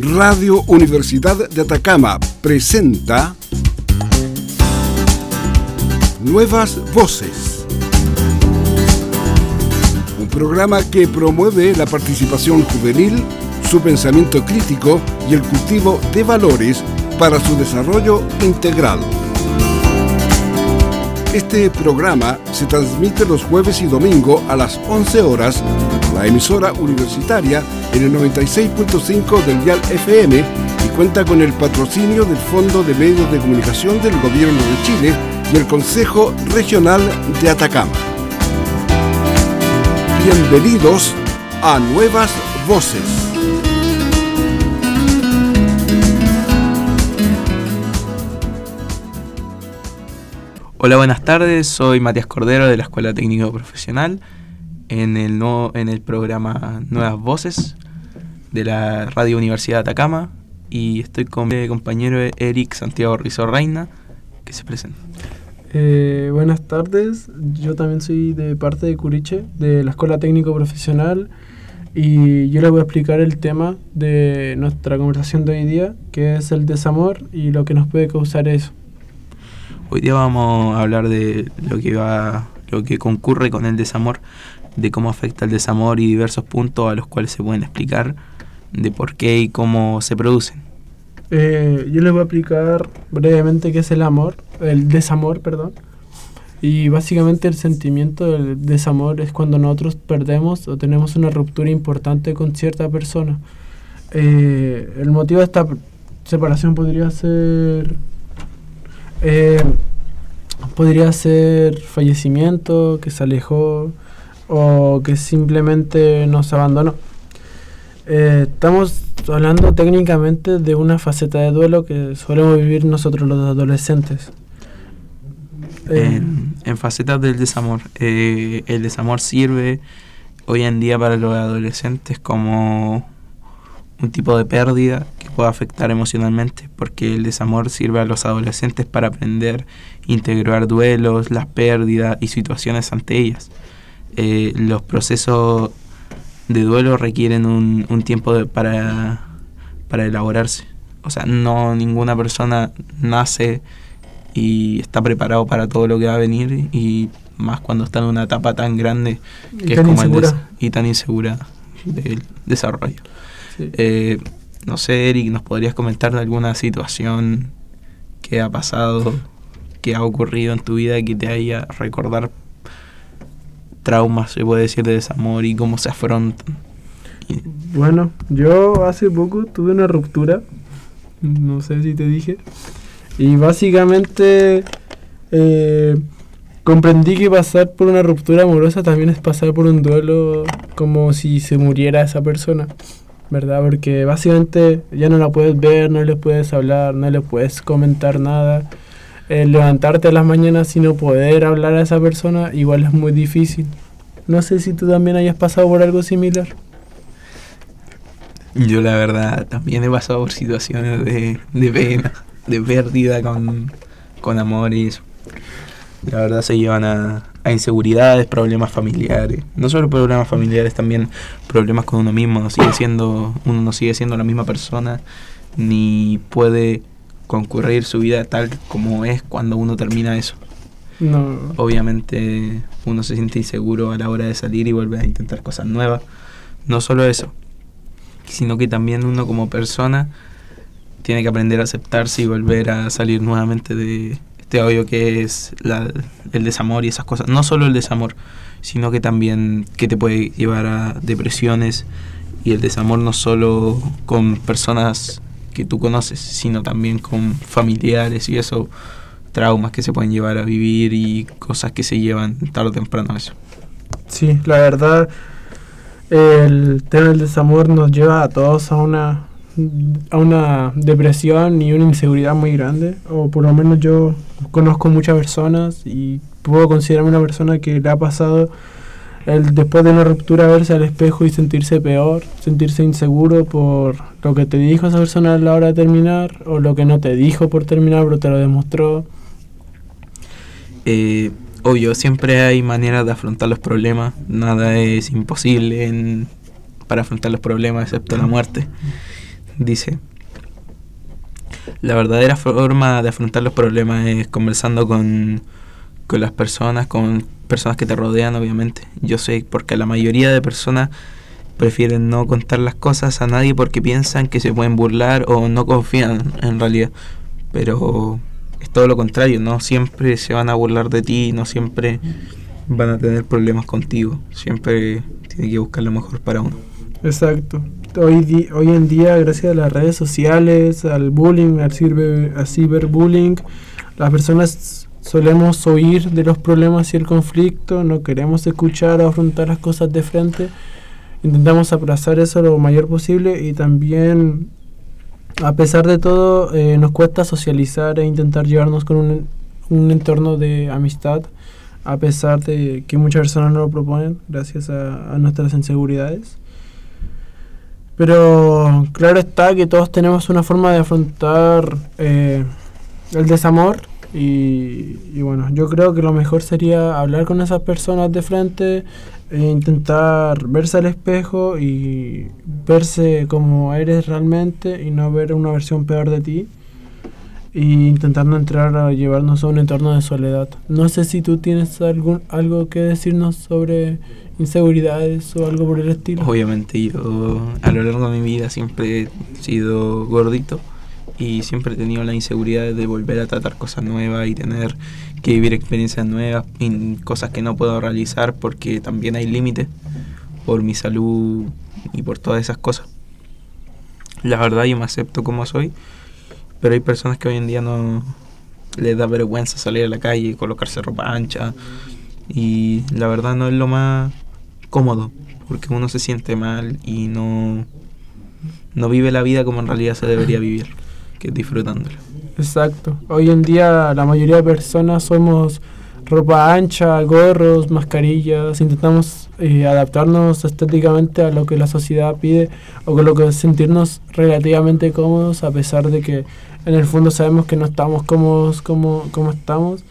Radio Universidad de Atacama presenta Nuevas Voces. Un programa que promueve la participación juvenil, su pensamiento crítico y el cultivo de valores para su desarrollo integral. Este programa se transmite los jueves y domingo a las 11 horas la emisora universitaria en el 96.5 del Dial FM y cuenta con el patrocinio del Fondo de Medios de Comunicación del Gobierno de Chile y el Consejo Regional de Atacama. Bienvenidos a Nuevas Voces. Hola, buenas tardes. Soy Matías Cordero de la Escuela Técnico Profesional en el, no, en el programa Nuevas Voces de la Radio Universidad de Atacama y estoy con mi compañero Eric Santiago Rizzo Reina que se presenta. Eh, buenas tardes, yo también soy de parte de Curiche, de la Escuela Técnico Profesional y yo les voy a explicar el tema de nuestra conversación de hoy día, que es el desamor y lo que nos puede causar eso. Hoy día vamos a hablar de lo que va, lo que concurre con el desamor, de cómo afecta el desamor y diversos puntos a los cuales se pueden explicar de por qué y cómo se producen. Eh, yo les voy a explicar brevemente qué es el amor, el desamor, perdón. Y básicamente el sentimiento del desamor es cuando nosotros perdemos o tenemos una ruptura importante con cierta persona. Eh, el motivo de esta separación podría ser eh, podría ser fallecimiento, que se alejó o que simplemente nos abandonó. Eh, estamos hablando técnicamente de una faceta de duelo que solemos vivir nosotros los adolescentes. En, en, facetas del desamor, eh, el desamor sirve hoy en día para los adolescentes como un tipo de pérdida que puede afectar emocionalmente, porque el desamor sirve a los adolescentes para aprender, integrar duelos, las pérdidas y situaciones ante ellas. Eh, los procesos de duelo requieren un, un tiempo de, para, para elaborarse. O sea, no ninguna persona nace y está preparado para todo lo que va a venir y más cuando está en una etapa tan grande que es como el y tan insegura del desarrollo. Sí. Eh, no sé, Eric, ¿nos podrías comentar de alguna situación que ha pasado, que ha ocurrido en tu vida que te haya recordar traumas, se puede decir, de desamor y cómo se afrontan? Bueno, yo hace poco tuve una ruptura, no sé si te dije, y básicamente eh, comprendí que pasar por una ruptura amorosa también es pasar por un duelo como si se muriera esa persona. ¿verdad? Porque básicamente ya no la puedes ver, no le puedes hablar, no le puedes comentar nada. El levantarte a las mañanas y no poder hablar a esa persona igual es muy difícil. No sé si tú también hayas pasado por algo similar. Yo la verdad también he pasado por situaciones de, de pena, de pérdida con, con amor. La verdad se llevan a, a inseguridades, problemas familiares. No solo problemas familiares, también problemas con uno mismo. No sigue siendo, uno no sigue siendo la misma persona, ni puede concurrir su vida tal como es cuando uno termina eso. No. Obviamente uno se siente inseguro a la hora de salir y volver a intentar cosas nuevas. No solo eso, sino que también uno como persona tiene que aprender a aceptarse y volver a salir nuevamente de, este odio que es la, el desamor y esas cosas. No solo el desamor, sino que también que te puede llevar a depresiones y el desamor no solo con personas que tú conoces, sino también con familiares y eso, traumas que se pueden llevar a vivir y cosas que se llevan tarde o temprano a eso. Sí, la verdad, el tema del desamor nos lleva a todos a una a una depresión y una inseguridad muy grande, o por lo menos yo conozco muchas personas y puedo considerarme una persona que le ha pasado el después de una ruptura verse al espejo y sentirse peor, sentirse inseguro por lo que te dijo esa persona a la hora de terminar o lo que no te dijo por terminar pero te lo demostró. Eh, obvio, siempre hay maneras de afrontar los problemas, nada es imposible para afrontar los problemas excepto la muerte dice, la verdadera forma de afrontar los problemas es conversando con, con las personas, con personas que te rodean, obviamente. Yo sé, porque la mayoría de personas prefieren no contar las cosas a nadie porque piensan que se pueden burlar o no confían en realidad. Pero es todo lo contrario, no siempre se van a burlar de ti, no siempre van a tener problemas contigo. Siempre tiene que buscar lo mejor para uno. Exacto. Hoy, hoy en día, gracias a las redes sociales, al bullying, al, ciber, al ciberbullying, las personas solemos oír de los problemas y el conflicto, no queremos escuchar o afrontar las cosas de frente. Intentamos abrazar eso lo mayor posible y también, a pesar de todo, eh, nos cuesta socializar e intentar llevarnos con un, un entorno de amistad a pesar de que muchas personas no lo proponen gracias a, a nuestras inseguridades. Pero claro está que todos tenemos una forma de afrontar eh, el desamor y, y, bueno, yo creo que lo mejor sería hablar con esas personas de frente e intentar verse al espejo y verse como eres realmente y no ver una versión peor de ti y intentando entrar a llevarnos a un entorno de soledad. No sé si tú tienes algún, algo que decirnos sobre inseguridades o algo por el estilo. Obviamente yo a lo largo de mi vida siempre he sido gordito y siempre he tenido la inseguridad de volver a tratar cosas nuevas y tener que vivir experiencias nuevas y cosas que no puedo realizar porque también hay límites por mi salud y por todas esas cosas. La verdad yo me acepto como soy pero hay personas que hoy en día no les da vergüenza salir a la calle y colocarse ropa ancha. Y la verdad no es lo más cómodo, porque uno se siente mal y no, no vive la vida como en realidad se debería vivir, que es disfrutándola. Exacto. Hoy en día la mayoría de personas somos ropa ancha, gorros, mascarillas, intentamos eh, adaptarnos estéticamente a lo que la sociedad pide o con lo que sentirnos relativamente cómodos a pesar de que en el fondo sabemos que no estamos cómodos como, como estamos.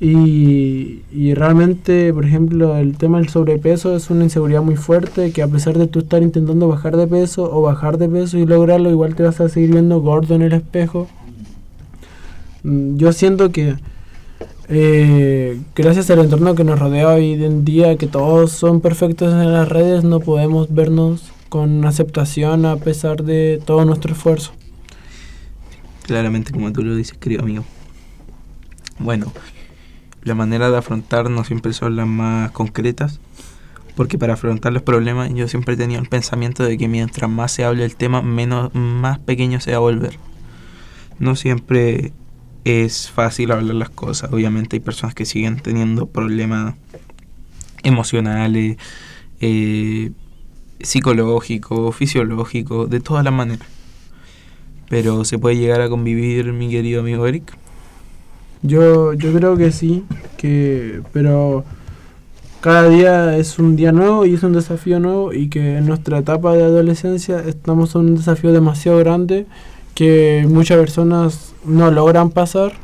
Y, y, realmente, por ejemplo, el tema del sobrepeso es una inseguridad muy fuerte que a pesar de tú estar intentando bajar de peso o bajar de peso y lograrlo, igual te vas a seguir viendo gordo en el espejo. Mm, yo siento que eh, gracias al entorno que nos rodea hoy en día, que todos son perfectos en las redes, no podemos vernos con aceptación a pesar de todo nuestro esfuerzo. Claramente, como tú lo dices, querido amigo. Bueno, la manera de afrontar no siempre son las más concretas, porque para afrontar los problemas yo siempre tenido el pensamiento de que mientras más se hable el tema, menos más pequeño se va a volver. No siempre es fácil hablar las cosas. Obviamente hay personas que siguen teniendo problemas emocionales, eh, psicológicos, fisiológicos, de todas las maneras. Pero ¿se puede llegar a convivir, mi querido amigo Eric? Yo, yo creo que sí, que, pero cada día es un día nuevo y es un desafío nuevo y que en nuestra etapa de adolescencia estamos en un desafío demasiado grande que muchas personas no logran pasar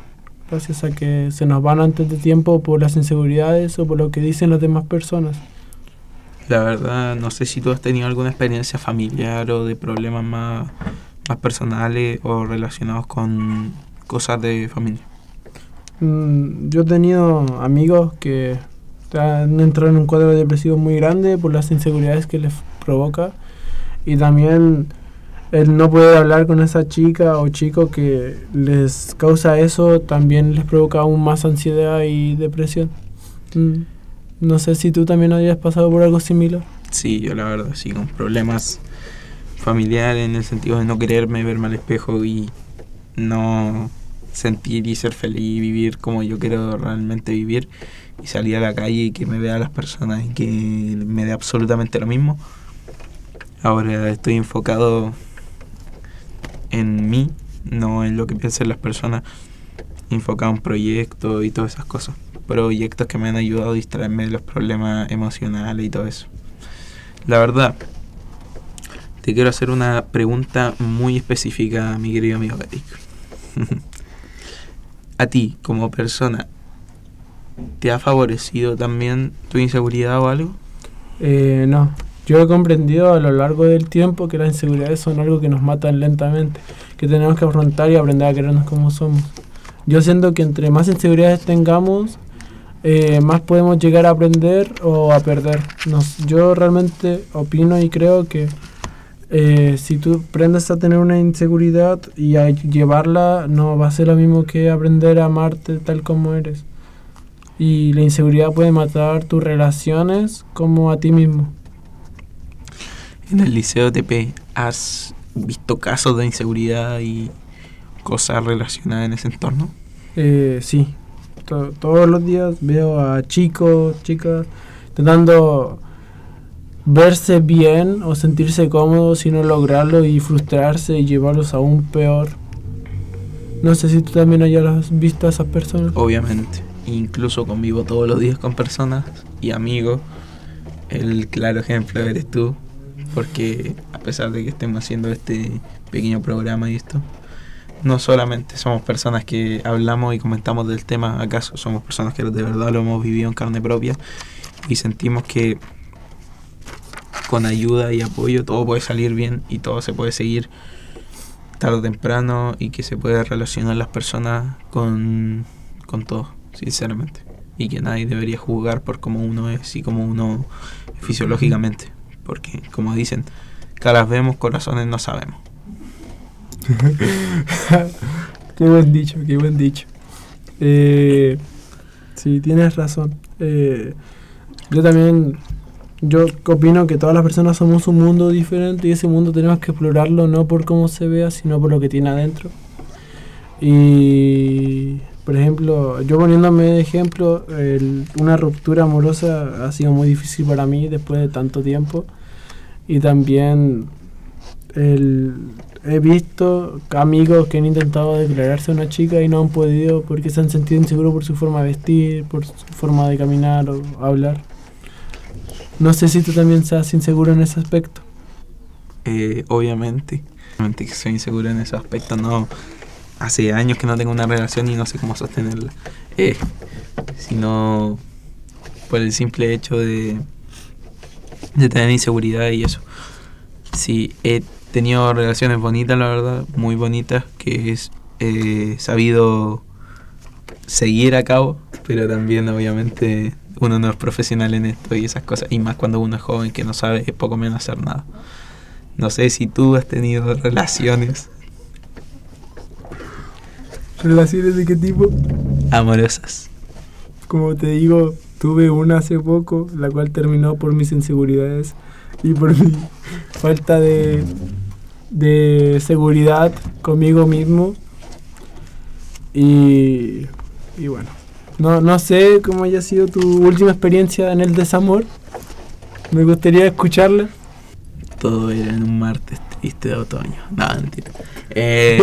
gracias a que se nos van antes de tiempo por las inseguridades o por lo que dicen las demás personas. La verdad, no sé si tú has tenido alguna experiencia familiar o de problemas más más personales o relacionados con cosas de familia? Mm, yo he tenido amigos que han entrado en un cuadro depresivo muy grande por las inseguridades que les provoca y también el no poder hablar con esa chica o chico que les causa eso también les provoca aún más ansiedad y depresión. Mm, no sé si tú también habías pasado por algo similar. Sí, yo la verdad, sí, con problemas familiar en el sentido de no quererme verme al espejo y no sentir y ser feliz y vivir como yo quiero realmente vivir y salir a la calle y que me vean las personas y que me dé absolutamente lo mismo. Ahora estoy enfocado en mí, no en lo que piensen las personas, enfocado en proyectos y todas esas cosas. Proyectos que me han ayudado a distraerme de los problemas emocionales y todo eso. La verdad, te quiero hacer una pregunta muy específica, mi querido amigo Eric. a ti, como persona, ¿te ha favorecido también tu inseguridad o algo? Eh, no, yo he comprendido a lo largo del tiempo que las inseguridades son algo que nos matan lentamente, que tenemos que afrontar y aprender a querernos como somos. Yo siento que entre más inseguridades tengamos, eh, más podemos llegar a aprender o a perder. Yo realmente opino y creo que eh, si tú aprendes a tener una inseguridad y a llevarla, no va a ser lo mismo que aprender a amarte tal como eres. Y la inseguridad puede matar tus relaciones como a ti mismo. En el liceo TP, ¿has visto casos de inseguridad y cosas relacionadas en ese entorno? Eh, sí, todos los días veo a chicos, chicas, intentando verse bien o sentirse cómodos y no lograrlo y frustrarse y llevarlos aún peor. No sé si tú también hayas visto a esas personas. Obviamente, incluso convivo todos los días con personas y amigos. El claro ejemplo eres tú porque a pesar de que estemos haciendo este pequeño programa y esto, no solamente somos personas que hablamos y comentamos del tema, acaso somos personas que de verdad lo hemos vivido en carne propia y sentimos que con ayuda y apoyo todo puede salir bien y todo se puede seguir tarde o temprano y que se puede relacionar las personas con, con todo, sinceramente. Y que nadie debería juzgar por cómo uno es y cómo uno fisiológicamente porque como dicen, caras vemos, corazones no sabemos. qué buen dicho, qué buen dicho. Eh, sí, tienes razón. Eh, yo también, yo opino que todas las personas somos un mundo diferente y ese mundo tenemos que explorarlo no por cómo se vea, sino por lo que tiene adentro. Y, por ejemplo, yo poniéndome de ejemplo, una ruptura amorosa ha sido muy difícil para mí después de tanto tiempo. Y también he visto amigos que han intentado declararse a una chica y no han podido porque se han sentido inseguros por su forma de vestir, por su forma de caminar o hablar. No sé si tú también seas inseguro en ese aspecto. Eh, obviamente, obviamente que soy inseguro en ese aspecto. No, hace años que no tengo una relación y no sé cómo sostenerla. Eh, sino por el simple hecho de tener inseguridad y eso. Sí, he tenido relaciones bonitas, la verdad, muy bonitas, que es eh, sabido seguir a cabo, pero también obviamente uno no es profesional en esto y esas cosas, y más cuando uno es joven que no sabe poco menos hacer nada. No sé si tú has tenido relaciones. ¿Relaciones de qué tipo? Amorosas. Como te digo, Tuve una hace poco, la cual terminó por mis inseguridades y por mi falta de, de seguridad conmigo mismo. Y, y bueno, no, no sé cómo haya sido tu última experiencia en el desamor. Me gustaría escucharla. Todo era en un martes triste de otoño. No, mentira. Eh,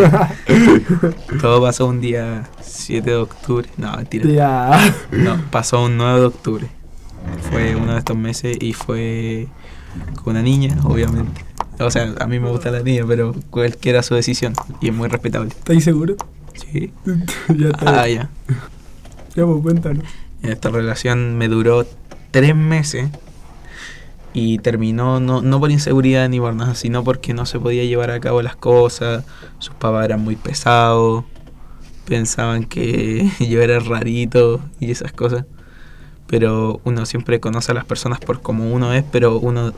todo pasó un día 7 de octubre. No, mentira. No, pasó un 9 de octubre. Fue uno de estos meses y fue con una niña, obviamente. O sea, a mí me gusta la niña, pero cualquiera su decisión y es muy respetable. ¿Estás seguro? Sí. ya está. Ah, ya. Esta relación me duró tres meses y terminó no, no por inseguridad ni por nada, sino porque no se podía llevar a cabo las cosas, sus papás eran muy pesados, pensaban que yo era rarito y esas cosas. Pero uno siempre conoce a las personas por como uno es, pero uno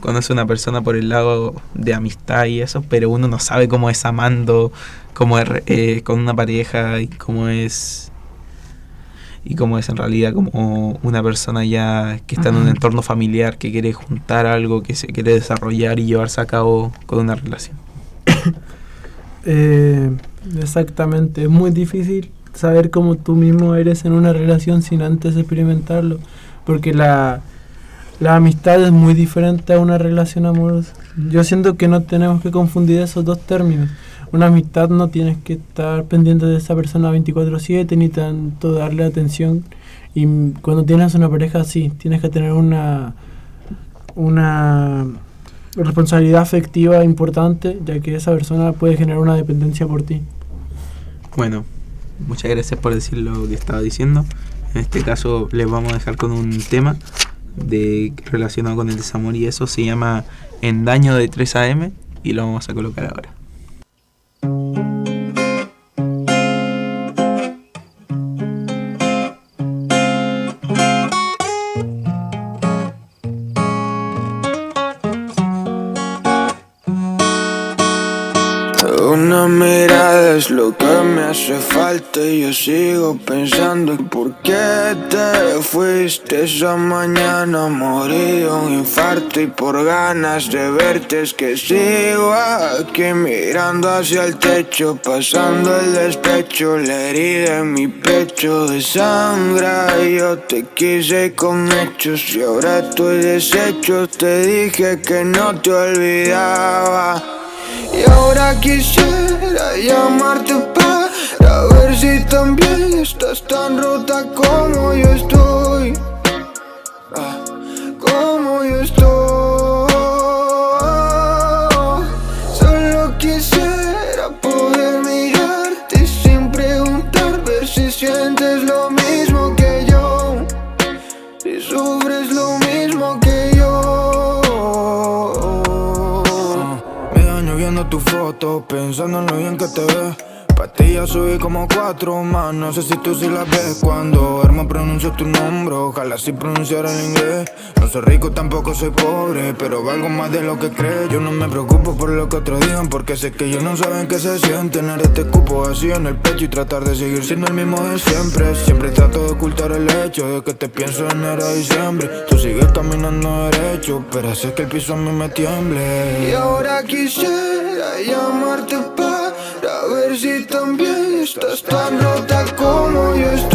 conoce a una persona por el lado de amistad y eso, pero uno no sabe cómo es amando, cómo es eh, con una pareja y cómo es y cómo es en realidad como una persona ya que está en un entorno familiar, que quiere juntar algo, que se quiere desarrollar y llevarse a cabo con una relación. Eh, exactamente, es muy difícil saber cómo tú mismo eres en una relación sin antes experimentarlo, porque la, la amistad es muy diferente a una relación amorosa. Yo siento que no tenemos que confundir esos dos términos una amistad no tienes que estar pendiente de esa persona 24/7 ni tanto darle atención. Y cuando tienes una pareja sí, tienes que tener una, una responsabilidad afectiva importante, ya que esa persona puede generar una dependencia por ti. Bueno, muchas gracias por decir lo que estaba diciendo. En este caso les vamos a dejar con un tema de relacionado con el desamor y eso se llama En Daño de 3 AM y lo vamos a colocar ahora. Y yo sigo pensando en por qué te fuiste. Esa mañana morí un infarto y por ganas de verte es que sigo aquí mirando hacia el techo pasando el despecho la herida en mi pecho de sangre. Yo te quise con hechos y ahora estoy deshecho. Te dije que no te olvidaba y ahora quisiera llamarte para ver si también estás tan rota como yo estoy. Ah, como yo estoy. Solo quisiera poder mirarte sin preguntar, ver si sientes lo mismo que yo. Si sufres lo mismo que yo. Me daño viendo tu foto, pensando en lo bien que te ves. Pa' ti ya subí como cuatro más, no sé si tú sí las ves. Cuando armo pronuncio tu nombre, ojalá sí pronunciar el inglés. No soy rico, tampoco soy pobre, pero valgo más de lo que crees. Yo no me preocupo por lo que otros digan, porque sé que ellos no saben qué se siente Tener este cupo vacío en el pecho y tratar de seguir siendo el mismo de siempre. Siempre trato de ocultar el hecho de que te pienso en enero a diciembre. Tú sigues caminando derecho, pero haces que el piso a mí me tiemble. Y ahora quisiera llamarte ver si también estás tan rota como yo estoy.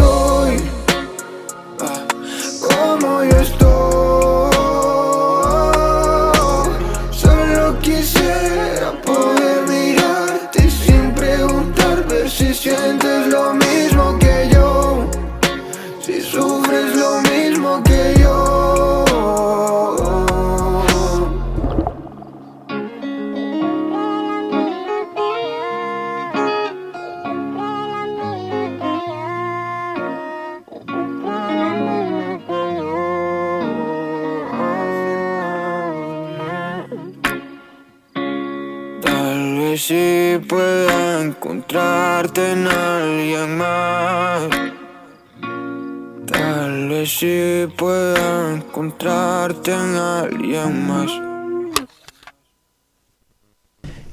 Más.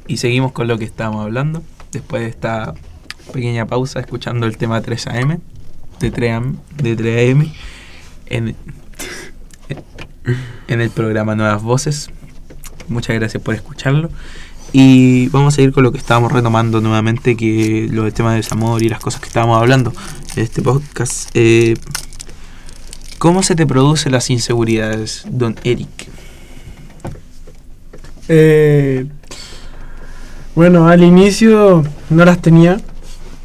Y seguimos con lo que estábamos hablando. Después de esta pequeña pausa, escuchando el tema 3AM, de 3AM, de 3AM en, en el programa Nuevas Voces. Muchas gracias por escucharlo. Y vamos a ir con lo que estábamos retomando nuevamente, que lo del tema del desamor y las cosas que estábamos hablando este podcast. Eh, ¿Cómo se te producen las inseguridades, don Eric? Eh, bueno, al inicio no las tenía,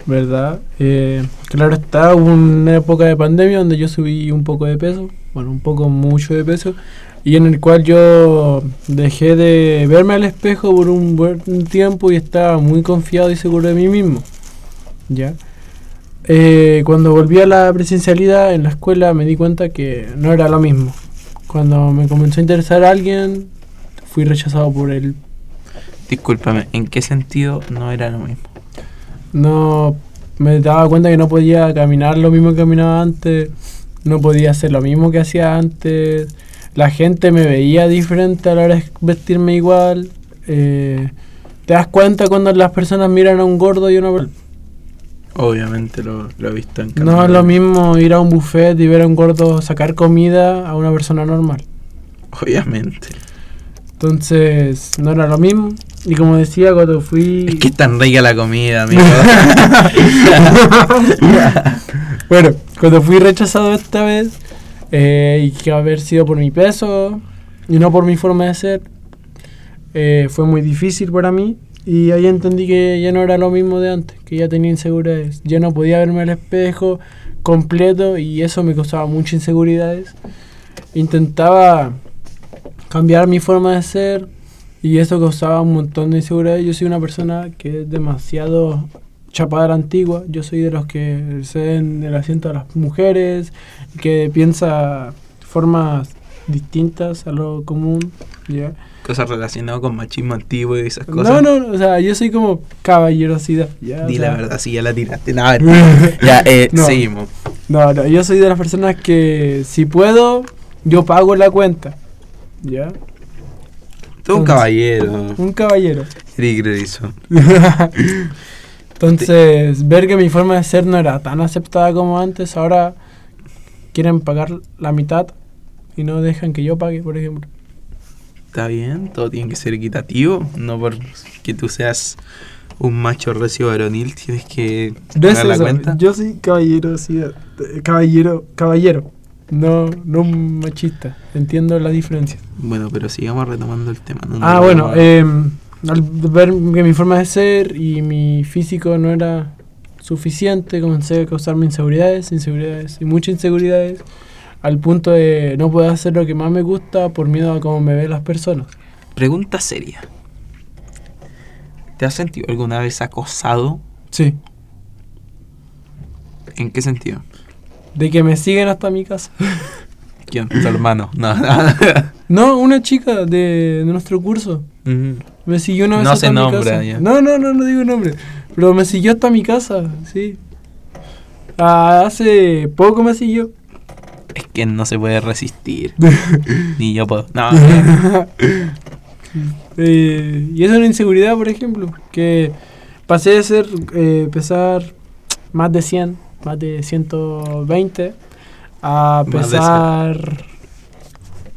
¿verdad? Eh, claro está, hubo una época de pandemia donde yo subí un poco de peso, bueno, un poco mucho de peso, y en el cual yo dejé de verme al espejo por un buen tiempo y estaba muy confiado y seguro de mí mismo, ¿ya? Eh, cuando volví a la presencialidad en la escuela me di cuenta que no era lo mismo. Cuando me comenzó a interesar a alguien, fui rechazado por él Discúlpame, ¿en qué sentido no era lo mismo? no me daba cuenta que no podía caminar lo mismo que caminaba antes, no podía hacer lo mismo que hacía antes, la gente me veía diferente a la hora de vestirme igual. eh, te das cuenta cuando las personas miran a un gordo y a una. Obviamente lo, lo he visto en No es lo mismo ir a un buffet y ver a un gordo sacar comida a una persona normal. Obviamente. Entonces, no era lo mismo. Y como decía, cuando fui... Es que es tan rica la comida, amigo. bueno, cuando fui rechazado esta vez, eh, y que haber sido por mi peso y no por mi forma de ser, eh, fue muy difícil para mí. Y ahí entendí que ya no era lo mismo de antes, que ya tenía inseguridades. Ya no podía verme al espejo completo y eso me causaba muchas inseguridades. Intentaba cambiar mi forma de ser y eso causaba un montón de inseguridades. Yo soy una persona que es demasiado chapada a la antigua. Yo soy de los que ceden el asiento a las mujeres, que piensa formas distintas a lo común. ¿ya? Cosas relacionadas con machismo antiguo y esas cosas. No, no, o sea, yo soy como caballerosidad. ¿ya? O Di sea, la verdad, sí, ya la tiraste. No, ya, eh, No. seguimos. No, no, yo soy de las personas que si puedo, yo pago la cuenta. ¿Ya? Tú un caballero. Un caballero. Eric Grayson. Entonces, ver que mi forma de ser no era tan aceptada como antes, ahora quieren pagar la mitad y no dejan que yo pague, por ejemplo. Está bien, todo tiene que ser equitativo. No porque tú seas un macho recio varonil, tienes que No es pagar la cuenta. Yo soy caballero, sí, eh, caballero, caballero, no, no un machista. Entiendo la diferencia. Bueno, pero sigamos retomando el tema. no Ah, bueno, eh, al ver que mi forma de ser y mi físico no era suficiente, comencé a causarme inseguridades, inseguridades y muchas inseguridades, al punto de no poder hacer lo que más me gusta por miedo a cómo me ven las personas. Pregunta seria. ¿Te has sentido alguna vez acosado? Sí, ¿En qué sentido? de que me siguen hasta mi casa. ¿Quién? Tu hermano. No. No, una chica de, de nuestro curso. Me siguió una vez No hasta se mi nombra, casa. ya. No, no, no, no digo nombre. Pero me siguió hasta mi casa, sí. Ah, hace poco me siguió. Que no se puede resistir. Ni yo puedo. No. Eh, y es una inseguridad, por ejemplo, que pasé de ser, eh, pesar más de 100, más de 120, a pesar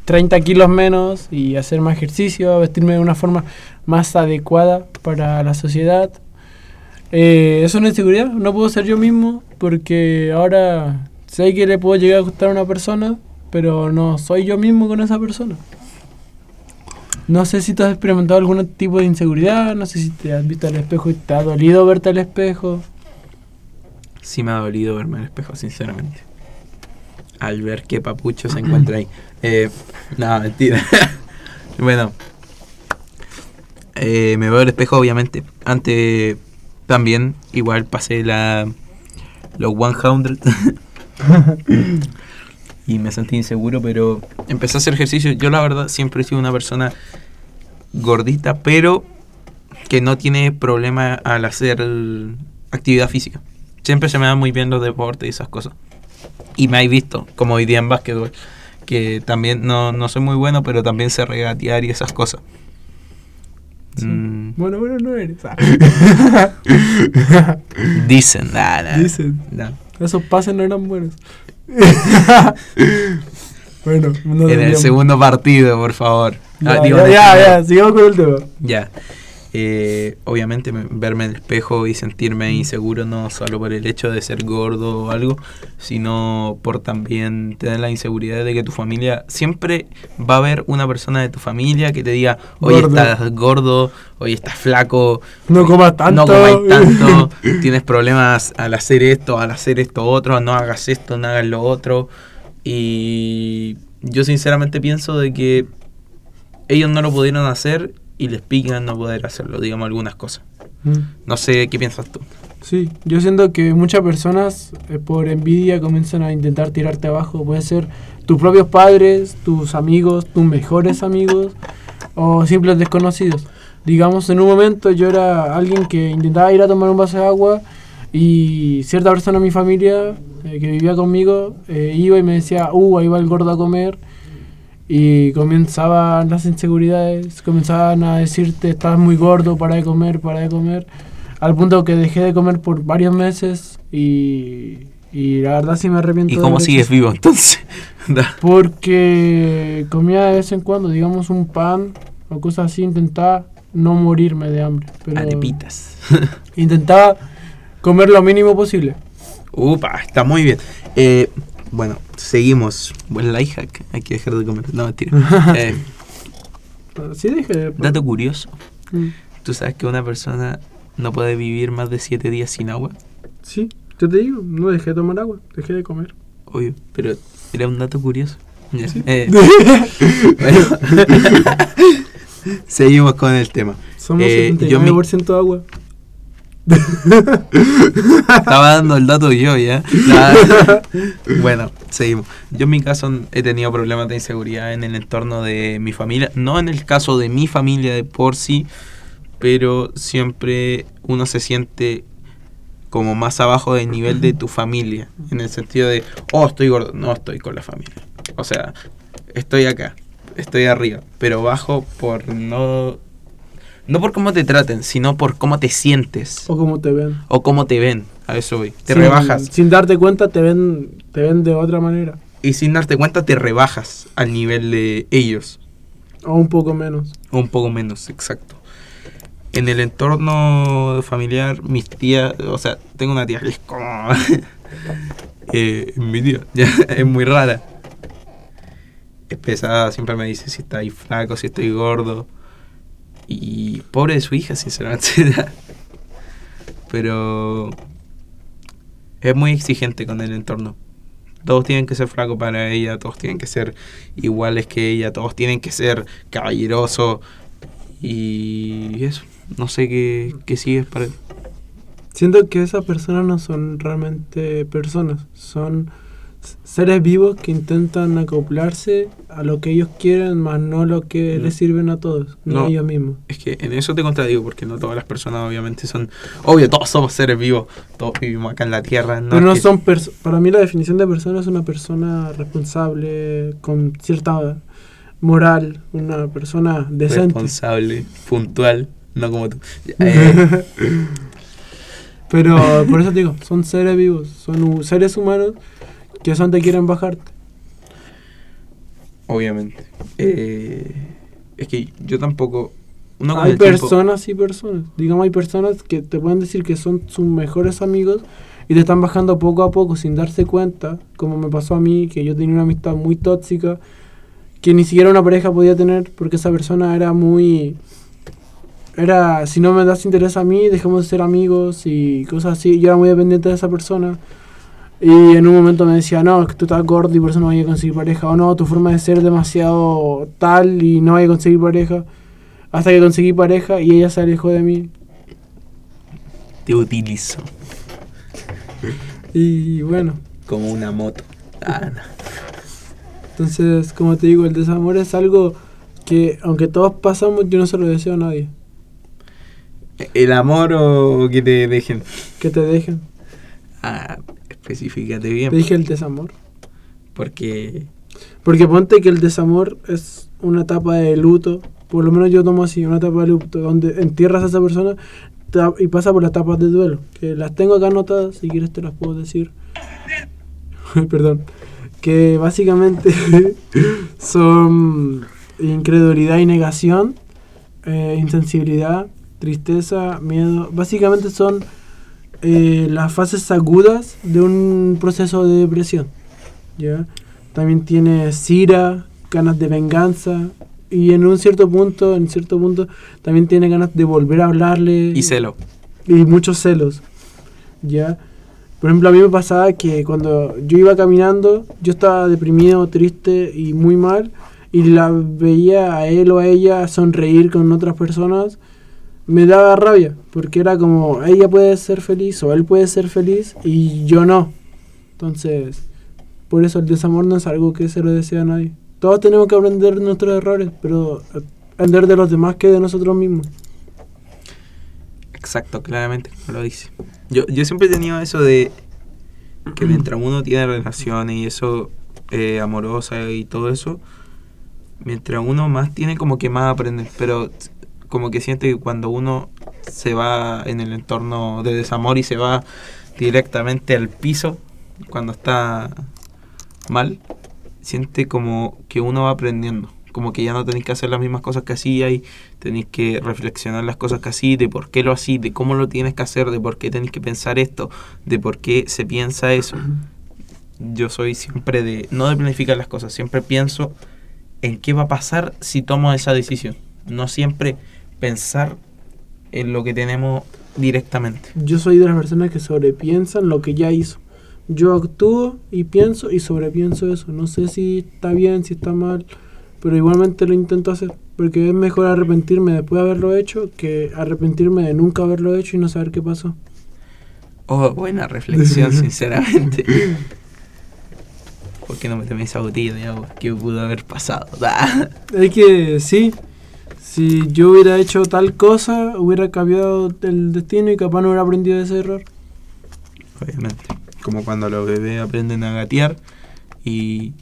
30 kilos menos y hacer más ejercicio, vestirme de una forma más adecuada para la sociedad. Eh, es una inseguridad, no puedo ser yo mismo porque ahora sé que le puedo llegar a gustar a una persona, pero no soy yo mismo con esa persona. No sé si tú has experimentado algún tipo de inseguridad, no sé si te has visto al espejo y te ha dolido verte al espejo. Sí me ha dolido verme al espejo, sinceramente. Al ver qué papucho se encuentra ahí. Eh, no, mentira. bueno. Eh, me veo al espejo, obviamente. Antes también, igual pasé la los 100. y me sentí inseguro, pero empecé a hacer ejercicio. Yo la verdad siempre he sido una persona gordita, pero que no tiene problema al hacer actividad física. Siempre se me dan muy bien los deportes y esas cosas. Y me habéis visto, como hoy día en básquetbol, que también no, no soy muy bueno, pero también sé regatear y esas cosas. Sí. Mm, Bueno, bueno, no eres. Dicen, nah, Dicen. nah. Esos pases no eran buenos. bueno, no En el segundo partido, por favor. Ya, Ah, ya, ya, ya, sigamos con el tema. Ya. Eh, obviamente me- verme en el espejo y sentirme inseguro no solo por el hecho de ser gordo o algo, sino por también tener la inseguridad de que tu familia siempre va a haber una persona de tu familia que te diga, Gordo. estás gordo, oye estás flaco, No comas tanto. no comáis tanto, tienes problemas al hacer esto, al hacer esto otro, no hagas esto, no hagas lo otro. Y yo sinceramente pienso de que ellos no lo pudieron hacer y les pican no poder hacerlo, digamos algunas cosas. Mm. No sé qué piensas tú. Sí, yo siento que muchas personas eh, por envidia comienzan a intentar tirarte abajo. Puede ser tus propios padres, tus amigos, tus mejores amigos o simples desconocidos. Digamos, en un momento yo era alguien que intentaba ir a tomar un vaso de agua y cierta persona de mi familia eh, que vivía conmigo eh, iba y me decía, uh, ahí va el gordo a comer. Y comenzaban las inseguridades, comenzaban a decirte, estás muy gordo, para de comer, para de comer. Al punto que dejé de comer por varios meses y, y la verdad sí me arrepiento. ¿Y cómo sigues vivo entonces? Porque comía de vez en cuando, digamos, un pan o cosas así, intentaba no morirme de hambre. Pero Arepitas. intentaba comer lo mínimo posible. Upa, está muy bien. Eh, bueno, seguimos. Buen life hack. Hay que dejar de comer. No, mentira. Eh, Sí, dije. dato curioso. Mm. ¿Tú sabes que una persona no puede vivir más de 7 días sin agua? Sí, yo te digo, no dejé de tomar agua, dejé de comer. Obvio, pero era un dato curioso. Sí. Eh, bueno. Seguimos con el tema. Somos Eh, yo mi- 79% agua. Estaba dando el dato yo, ¿ya? Bueno, seguimos. Yo en mi caso he tenido problemas de inseguridad en el entorno de mi familia. No en el caso de mi familia de por sí, pero siempre uno se siente como más abajo del nivel de tu familia. En el sentido de, oh, estoy gordo. No estoy con la familia. O sea, estoy acá, estoy arriba, pero bajo por no... No por cómo te traten, sino por cómo te sientes O como te ven. o cómo te ven. A eso voy. Te Sin- rebajas. Sin darte cuenta, te ven, te ven de otra manera. Y sin darte cuenta te rebajas al nivel de ellos. O un poco menos. O un poco menos, exacto. En el entorno familiar, mis tías, o sea, tengo una tía que es como... eh, mi tía, ya, es muy rara. Es pesada, siempre me dice si estoy flaco, si estoy gordo. Y pobre de su hija, sinceramente. Pero es muy exigente con el entorno. Todos tienen que ser flacos para ella, todos tienen que ser iguales que ella, todos tienen que ser caballerosos. Y eso, no sé qué, qué sigues para él. Siento que esas personas no son realmente personas, son seres vivos que intentan acoplarse a lo que ellos quieren, más no lo que No. les sirven a todos, No. a ellos mismos. Es que en eso te contradigo, porque no todas las personas obviamente son... Obvio, todos somos seres vivos, todos vivimos acá en la Tierra. No Pero no que- son para mí la definición de persona es una persona responsable, con cierta moral, una persona decente. responsable, puntual, no como tú. Eh, Pero por eso te digo, son seres vivos, son seres humanos que quieren bajarte. obviamente. Eh, es que yo tampoco... Con hay tiempo- personas y personas. Digamos, hay personas que te pueden decir que son sus mejores amigos y te están bajando poco a poco sin darse cuenta, como me pasó a mí, que yo tenía una amistad muy tóxica, que ni siquiera una pareja podía tener porque esa persona era muy... Era, si no me das interés a mí, dejamos de ser amigos y cosas así. Yo era muy dependiente de esa persona. Y en un momento me decía, no, es que tú estás gordo y por eso no vas a conseguir pareja. O no, tu forma de ser es demasiado tal y no vas a conseguir pareja. Hasta que conseguí pareja y ella se alejó de mí. Te utilizo Y bueno, como una moto. Ah, no. entonces, como te digo, el desamor es algo que, aunque todos pasamos, yo no se lo deseo a nadie. ¿El amor o que te dejen? Que te dejen. Ah, especificate bien. Te dije el desamor. Porque Porque ponte que el desamor es una etapa de luto. Por lo menos yo tomo así, una etapa de luto, donde entierras a esa persona y pasa por las etapas de duelo. Que las tengo acá anotadas, si quieres te las puedo decir. Perdón. Que básicamente son incredulidad y negación, eh, insensibilidad, tristeza, miedo. Básicamente son eh, las fases agudas de un proceso de depresión. ¿ya? También tiene ira, ganas de venganza y en un cierto punto, en cierto punto también tiene ganas de volver a hablarle y celo. y muchos celos. ¿Ya? Por ejemplo, a mí me pasaba que cuando yo iba caminando, yo estaba deprimido, triste y muy mal, y la veía a él o a ella sonreír con otras personas, me daba rabia, porque era como, ella puede ser feliz o él puede ser feliz y yo no. Entonces, por eso el desamor no es algo que se lo desea a nadie. Todos tenemos que aprender de nuestros errores, pero aprender de los demás que de nosotros mismos. Exacto, claramente, como lo dice. Yo, yo siempre he tenido eso de que mientras uno tiene relaciones y eso, eh, amorosa y todo eso, mientras uno más tiene, como que más aprende. Pero como que siente que cuando uno se va en el entorno de desamor y se va directamente al piso, cuando está mal, siente como que uno va aprendiendo. Como que ya no tenéis que hacer las mismas cosas que hacía y tenéis que reflexionar las cosas que así, de por qué lo así, de cómo lo tienes que hacer, de por qué tenéis que pensar esto, de por qué se piensa eso. Yo soy siempre de, no de planificar las cosas, siempre pienso en qué va a pasar si tomo esa decisión. No siempre pensar en lo que tenemos directamente. Yo soy de las personas que sobrepiensan lo que ya hizo. Yo actúo y pienso y sobrepienso eso. No sé si está bien, si está mal, pero igualmente lo intento hacer. Porque es mejor arrepentirme después de haberlo hecho que arrepentirme de nunca haberlo hecho y no saber qué pasó. Oh, buena reflexión, sinceramente. ¿Por qué no me tomé esa botella de agua? ¿Qué pudo haber pasado? Es que sí, si yo hubiera hecho tal cosa, hubiera cambiado el destino y capaz no hubiera aprendido de ese error. Obviamente. Como cuando los bebés aprenden a gatear y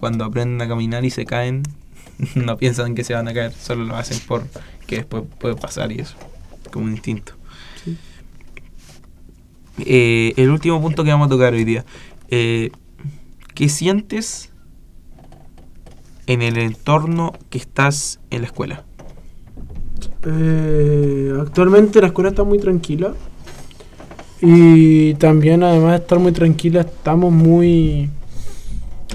cuando aprenden a caminar y se caen, no piensan que se van a caer, solo lo hacen por que después puede pasar y eso, como un instinto. Sí. Eh, el último punto que vamos a tocar hoy día. Eh, ¿Qué sientes en el entorno que estás en la escuela? Eh, actualmente la escuela está muy tranquila. Y también, además de estar muy tranquila, estamos muy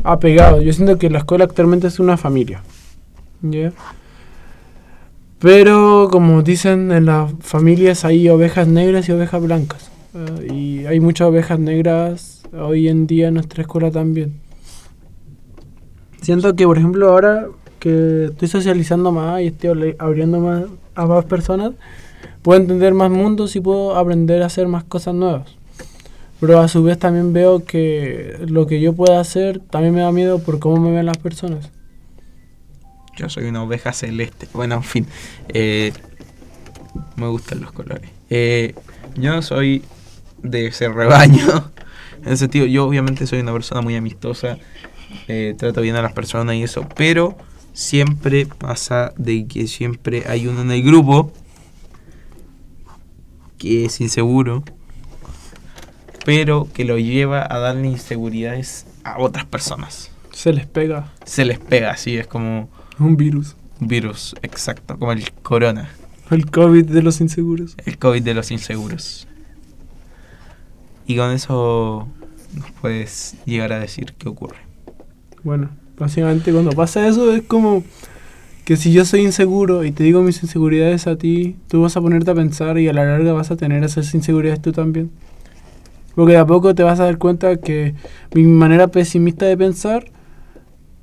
apegados. Yo siento que la escuela actualmente es una familia. ¿ya? Pero, como dicen en las familias, hay ovejas negras y ovejas blancas. Eh, y hay muchas ovejas negras hoy en día en nuestra escuela también. Siento que, por ejemplo, ahora que estoy socializando más y estoy abri- abriendo más a más personas, puedo entender más mundos y puedo aprender a hacer más cosas nuevas. Pero a su vez también veo que lo que yo pueda hacer también me da miedo por cómo me ven las personas. Yo soy una oveja celeste. Bueno, en fin. eh, me gustan los colores. Eh, yo soy de ese rebaño. En ese sentido, yo obviamente soy una persona muy amistosa. eh, trato bien a las personas y eso. Pero siempre pasa de que siempre hay uno en el grupo que es inseguro. Pero que lo lleva a darle inseguridades a otras personas. Se les pega Se les pega así, es como un virus. un virus, exacto, como el corona, El COVID de los inseguros. el COVID de los inseguros. Y con eso nos puedes llegar a decir qué ocurre. Bueno, básicamente cuando pasa eso es como que si yo soy inseguro y te digo mis inseguridades a ti, tú vas a ponerte a pensar y a la larga vas a tener esas inseguridades tú también. Porque de a poco te vas a dar cuenta que mi manera pesimista de pensar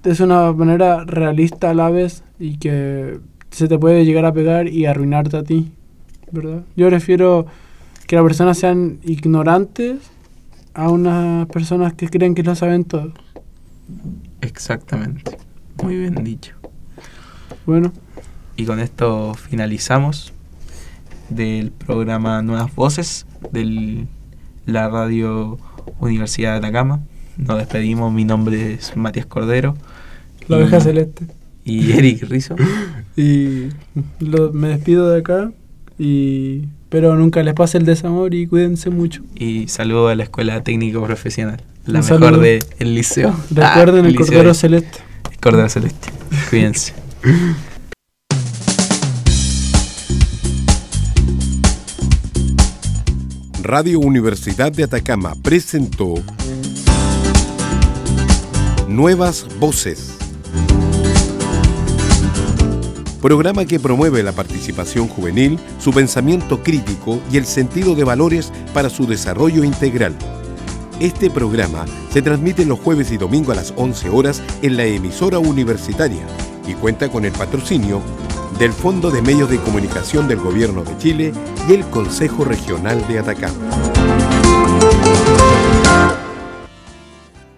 es una manera realista a la vez y que se te puede llegar a pegar y arruinarte a ti, ¿verdad? Yo prefiero que las personas sean ignorantes a unas personas que creen que lo saben todo. Exactamente. Muy bien dicho. Bueno, Y con esto finalizamos del programa Nuevas Voces de la radio Universidad de Atacama. Nos despedimos. Mi nombre es Matías Cordero. la oveja celeste. Y Eric Rizo. Y lo- me despido de acá. Y pero nunca les pase el desamor y cuídense mucho. Y saludo a la Escuela Técnico Profesional. La Un mejor del el liceo. Recuerden Ah, el liceo cordero de- celeste. el Cordero Celeste. Cuídense. Radio Universidad de Atacama presentó Nuevas Voces. Programa que promueve la participación juvenil, su pensamiento crítico y el sentido de valores para su desarrollo integral. Este programa se transmite los jueves y domingo a las 11 horas en la emisora universitaria y cuenta con el patrocinio del Fondo de Medios de Comunicación del Gobierno de Chile y el Consejo Regional de Atacama.